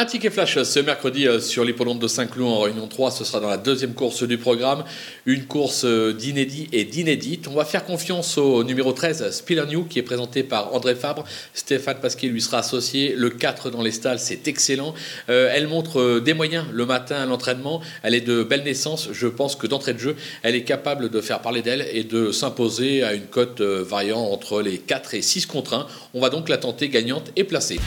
Un ticket flash euh, ce mercredi euh, sur l'hippodrome de Saint-Cloud en Réunion 3. Ce sera dans la deuxième course du programme. Une course euh, d'inédit et d'inédite. On va faire confiance au numéro 13, Spiller New, qui est présenté par André Fabre. Stéphane Pasquier lui sera associé. Le 4 dans les stalles, c'est excellent. Elle montre des moyens le matin à l'entraînement. Elle est de belle naissance. Je pense que d'entrée de jeu, elle est capable de faire parler d'elle et de s'imposer à une cote variant entre les 4 et 6 contre 1. On va donc la tenter gagnante et placée.